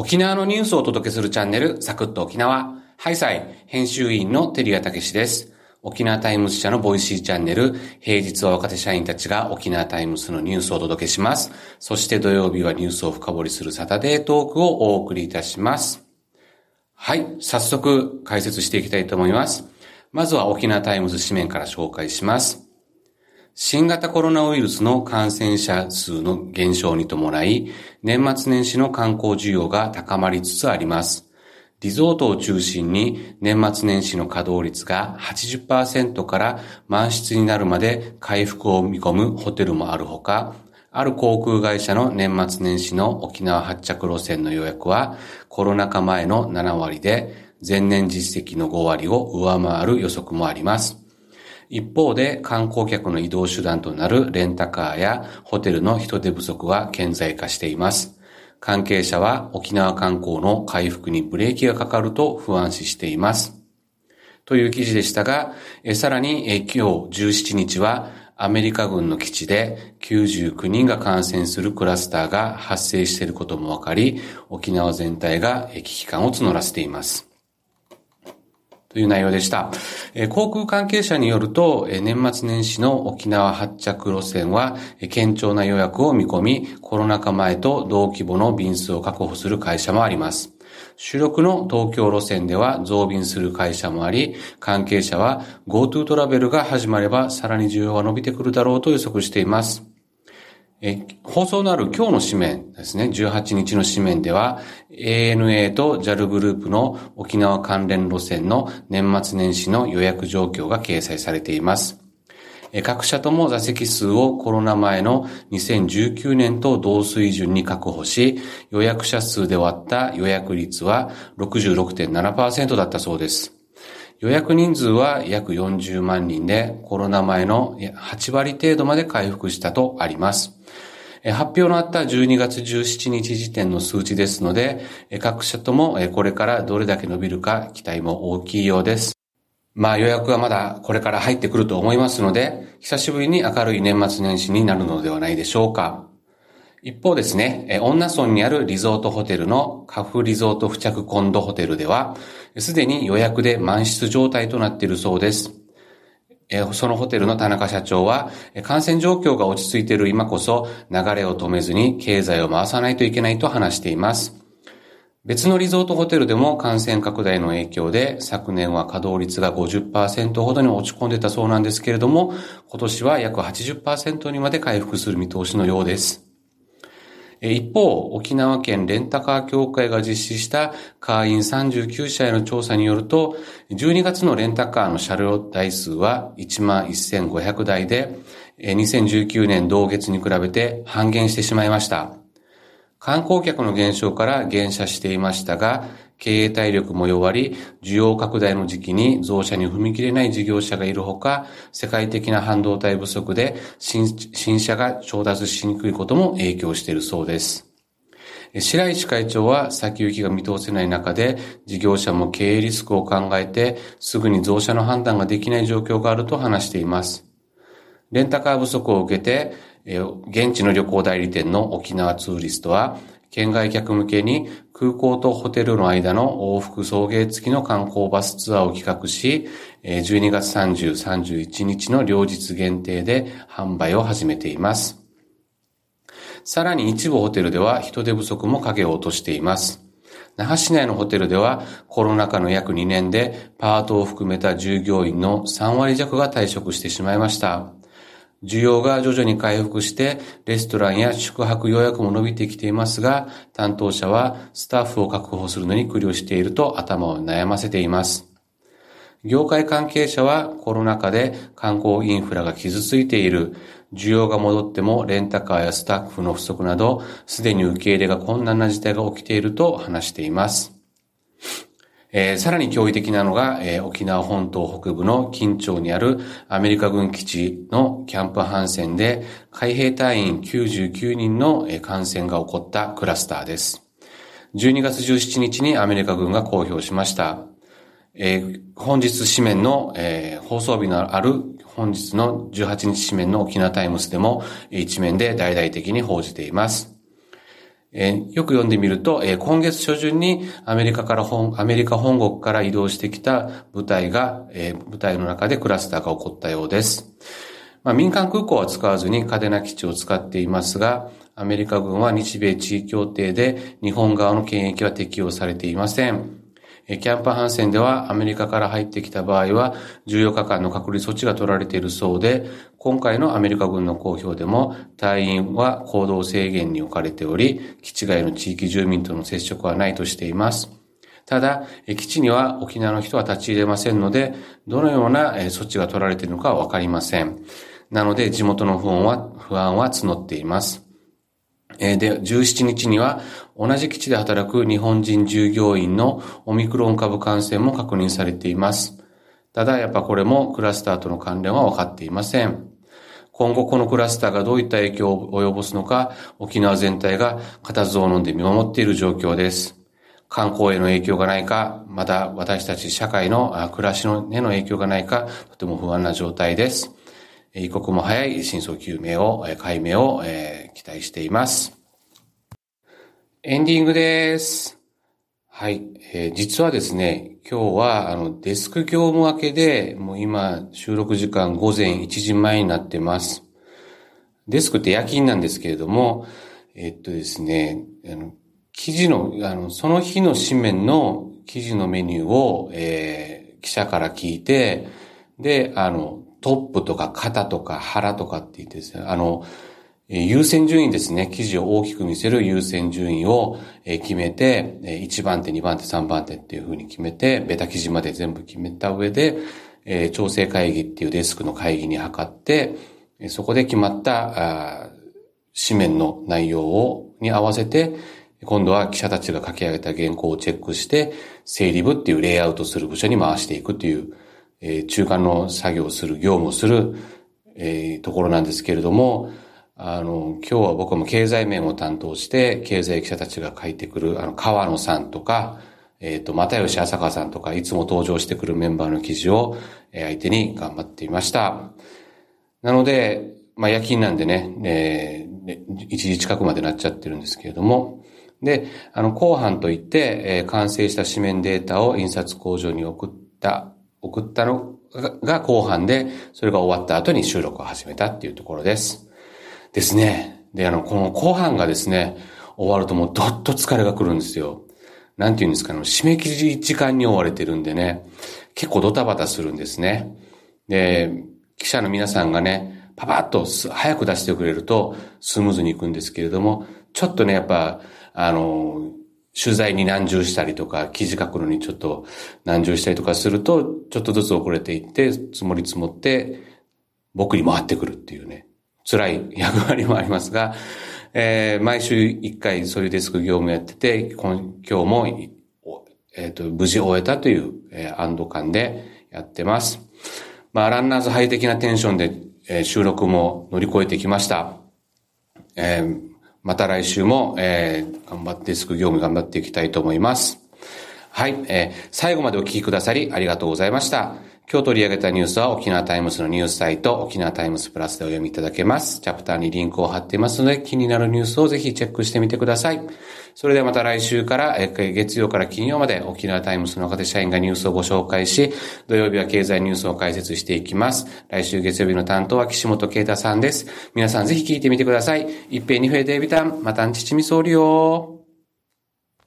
沖縄のニュースをお届けするチャンネル、サクッと沖縄。ハイサイ、編集員のテリアたけしです。沖縄タイムズ社のボイシーチャンネル、平日は若手社員たちが沖縄タイムズのニュースをお届けします。そして土曜日はニュースを深掘りするサタデートークをお送りいたします。はい、早速解説していきたいと思います。まずは沖縄タイムズ紙面から紹介します。新型コロナウイルスの感染者数の減少に伴い、年末年始の観光需要が高まりつつあります。リゾートを中心に年末年始の稼働率が80%から満室になるまで回復を見込むホテルもあるほか、ある航空会社の年末年始の沖縄発着路線の予約はコロナ禍前の7割で前年実績の5割を上回る予測もあります。一方で観光客の移動手段となるレンタカーやホテルの人手不足は顕在化しています。関係者は沖縄観光の回復にブレーキがかかると不安視しています。という記事でしたが、さらに今日17日はアメリカ軍の基地で99人が感染するクラスターが発生していることもわかり、沖縄全体が危機感を募らせています。という内容でした。航空関係者によると、年末年始の沖縄発着路線は、堅調な予約を見込み、コロナ禍前と同規模の便数を確保する会社もあります。主力の東京路線では増便する会社もあり、関係者は GoTo トラベルが始まればさらに需要が伸びてくるだろうと予測しています。放送のある今日の紙面ですね、18日の紙面では、ANA と JAL グループの沖縄関連路線の年末年始の予約状況が掲載されています。各社とも座席数をコロナ前の2019年と同水準に確保し、予約者数で割った予約率は66.7%だったそうです。予約人数は約40万人でコロナ前の8割程度まで回復したとあります。発表のあった12月17日時点の数値ですので、各社ともこれからどれだけ伸びるか期待も大きいようです。まあ予約はまだこれから入ってくると思いますので、久しぶりに明るい年末年始になるのではないでしょうか。一方ですね、女村にあるリゾートホテルのカフリゾート付着コンドホテルでは、すでに予約で満室状態となっているそうです。そのホテルの田中社長は、感染状況が落ち着いている今こそ流れを止めずに経済を回さないといけないと話しています。別のリゾートホテルでも感染拡大の影響で昨年は稼働率が50%ほどに落ち込んでたそうなんですけれども、今年は約80%にまで回復する見通しのようです。一方、沖縄県レンタカー協会が実施した会員39社への調査によると、12月のレンタカーの車両台数は11,500台で、2019年同月に比べて半減してしまいました。観光客の減少から減車していましたが、経営体力も弱り、需要拡大の時期に増車に踏み切れない事業者がいるほか、世界的な半導体不足で新新車が調達しにくいことも影響しているそうです。白石会長は先行きが見通せない中で、事業者も経営リスクを考えて、すぐに増車の判断ができない状況があると話しています。レンタカー不足を受けて、現地の旅行代理店の沖縄ツーリストは、県外客向けに空港とホテルの間の往復送迎付きの観光バスツアーを企画し、12月30、31日の両日限定で販売を始めています。さらに一部ホテルでは人手不足も影を落としています。那覇市内のホテルではコロナ禍の約2年でパートを含めた従業員の3割弱が退職してしまいました。需要が徐々に回復して、レストランや宿泊予約も伸びてきていますが、担当者はスタッフを確保するのに苦慮していると頭を悩ませています。業界関係者はコロナ禍で観光インフラが傷ついている、需要が戻ってもレンタカーやスタッフの不足など、すでに受け入れが困難な事態が起きていると話しています。えー、さらに驚異的なのが、えー、沖縄本島北部の近町にあるアメリカ軍基地のキャンプハンセンで海兵隊員99人の感染が起こったクラスターです。12月17日にアメリカ軍が公表しました。えー、本日紙面の、えー、放送日のある本日の18日紙面の沖縄タイムスでも一面で大々的に報じています。えー、よく読んでみると、えー、今月初旬にアメリカから本、アメリカ本国から移動してきた部隊が、えー、部隊の中でクラスターが起こったようです。まあ、民間空港は使わずに嘉手納基地を使っていますが、アメリカ軍は日米地位協定で日本側の権益は適用されていません。キャンプハンセンではアメリカから入ってきた場合は14日間の隔離措置が取られているそうで、今回のアメリカ軍の公表でも隊員は行動制限に置かれており、基地外の地域住民との接触はないとしています。ただ、基地には沖縄の人は立ち入れませんので、どのような措置が取られているのかはわかりません。なので、地元の不安は、不安は募っています。で、17日には同じ基地で働く日本人従業員のオミクロン株感染も確認されています。ただ、やっぱこれもクラスターとの関連は分かっていません。今後このクラスターがどういった影響を及ぼすのか、沖縄全体が固唾を飲んで見守っている状況です。観光への影響がないか、また私たち社会の暮らしのへの影響がないか、とても不安な状態です。一刻も早い真相究明を、解明を、え期待しています。エンディングです。はい、えー、実はですね、今日はあのデスク業務明けで、もう今収録時間午前1時前になってます。デスクって夜勤なんですけれども、えっとですね、あの記事の、あの、その日の紙面の記事のメニューを、えー、記者から聞いて、で、あの、トップとか肩とか腹とかって言ってですね、あの、優先順位ですね、記事を大きく見せる優先順位を決めて、1番手、2番手、3番手っていうふうに決めて、ベタ記事まで全部決めた上で、調整会議っていうデスクの会議に測って、そこで決まった紙面の内容を、に合わせて、今度は記者たちが書き上げた原稿をチェックして、整理部っていうレイアウトする部署に回していくという、中間の作業をする、業務をする、ところなんですけれども、あの、今日は僕も経済面を担当して、経済記者たちが書いてくる、あの、川野さんとか、えっ、ー、と、又吉浅香さんとか、いつも登場してくるメンバーの記事を、え、相手に頑張っていました。なので、まあ、夜勤なんでね、えー、1時近くまでなっちゃってるんですけれども、で、あの、後半といって、えー、完成した紙面データを印刷工場に送った、送ったのが後半で、それが終わった後に収録を始めたっていうところです。ですね。で、あの、この後半がですね、終わるともうどっと疲れが来るんですよ。なんて言うんですかね、締め切り時間に追われてるんでね、結構ドタバタするんですね。で、記者の皆さんがね、パパッと早く出してくれるとスムーズに行くんですけれども、ちょっとね、やっぱ、あの、取材に難重したりとか、記事書くのにちょっと難重したりとかすると、ちょっとずつ遅れていって、積もり積もって、僕に回ってくるっていうね。辛い役割もありますが、えー、毎週一回そういうデスク業務やってて、今日も、えっ、ー、と、無事終えたという、えー、安堵感でやってます。まあ、ランナーズハイ的なテンションで、えー、収録も乗り越えてきました。えー、また来週も、えー、頑張ってデスク業務頑張っていきたいと思います。はい、えー、最後までお聞きくださりありがとうございました。今日取り上げたニュースは沖縄タイムスのニュースサイト、沖縄タイムスプラスでお読みいただけます。チャプターにリンクを貼っていますので、気になるニュースをぜひチェックしてみてください。それではまた来週から、月曜から金曜まで沖縄タイムスの若手社員がニュースをご紹介し、土曜日は経済ニュースを解説していきます。来週月曜日の担当は岸本啓太さんです。皆さんぜひ聞いてみてください。一平二平デイビタン、またんちちみそうりよー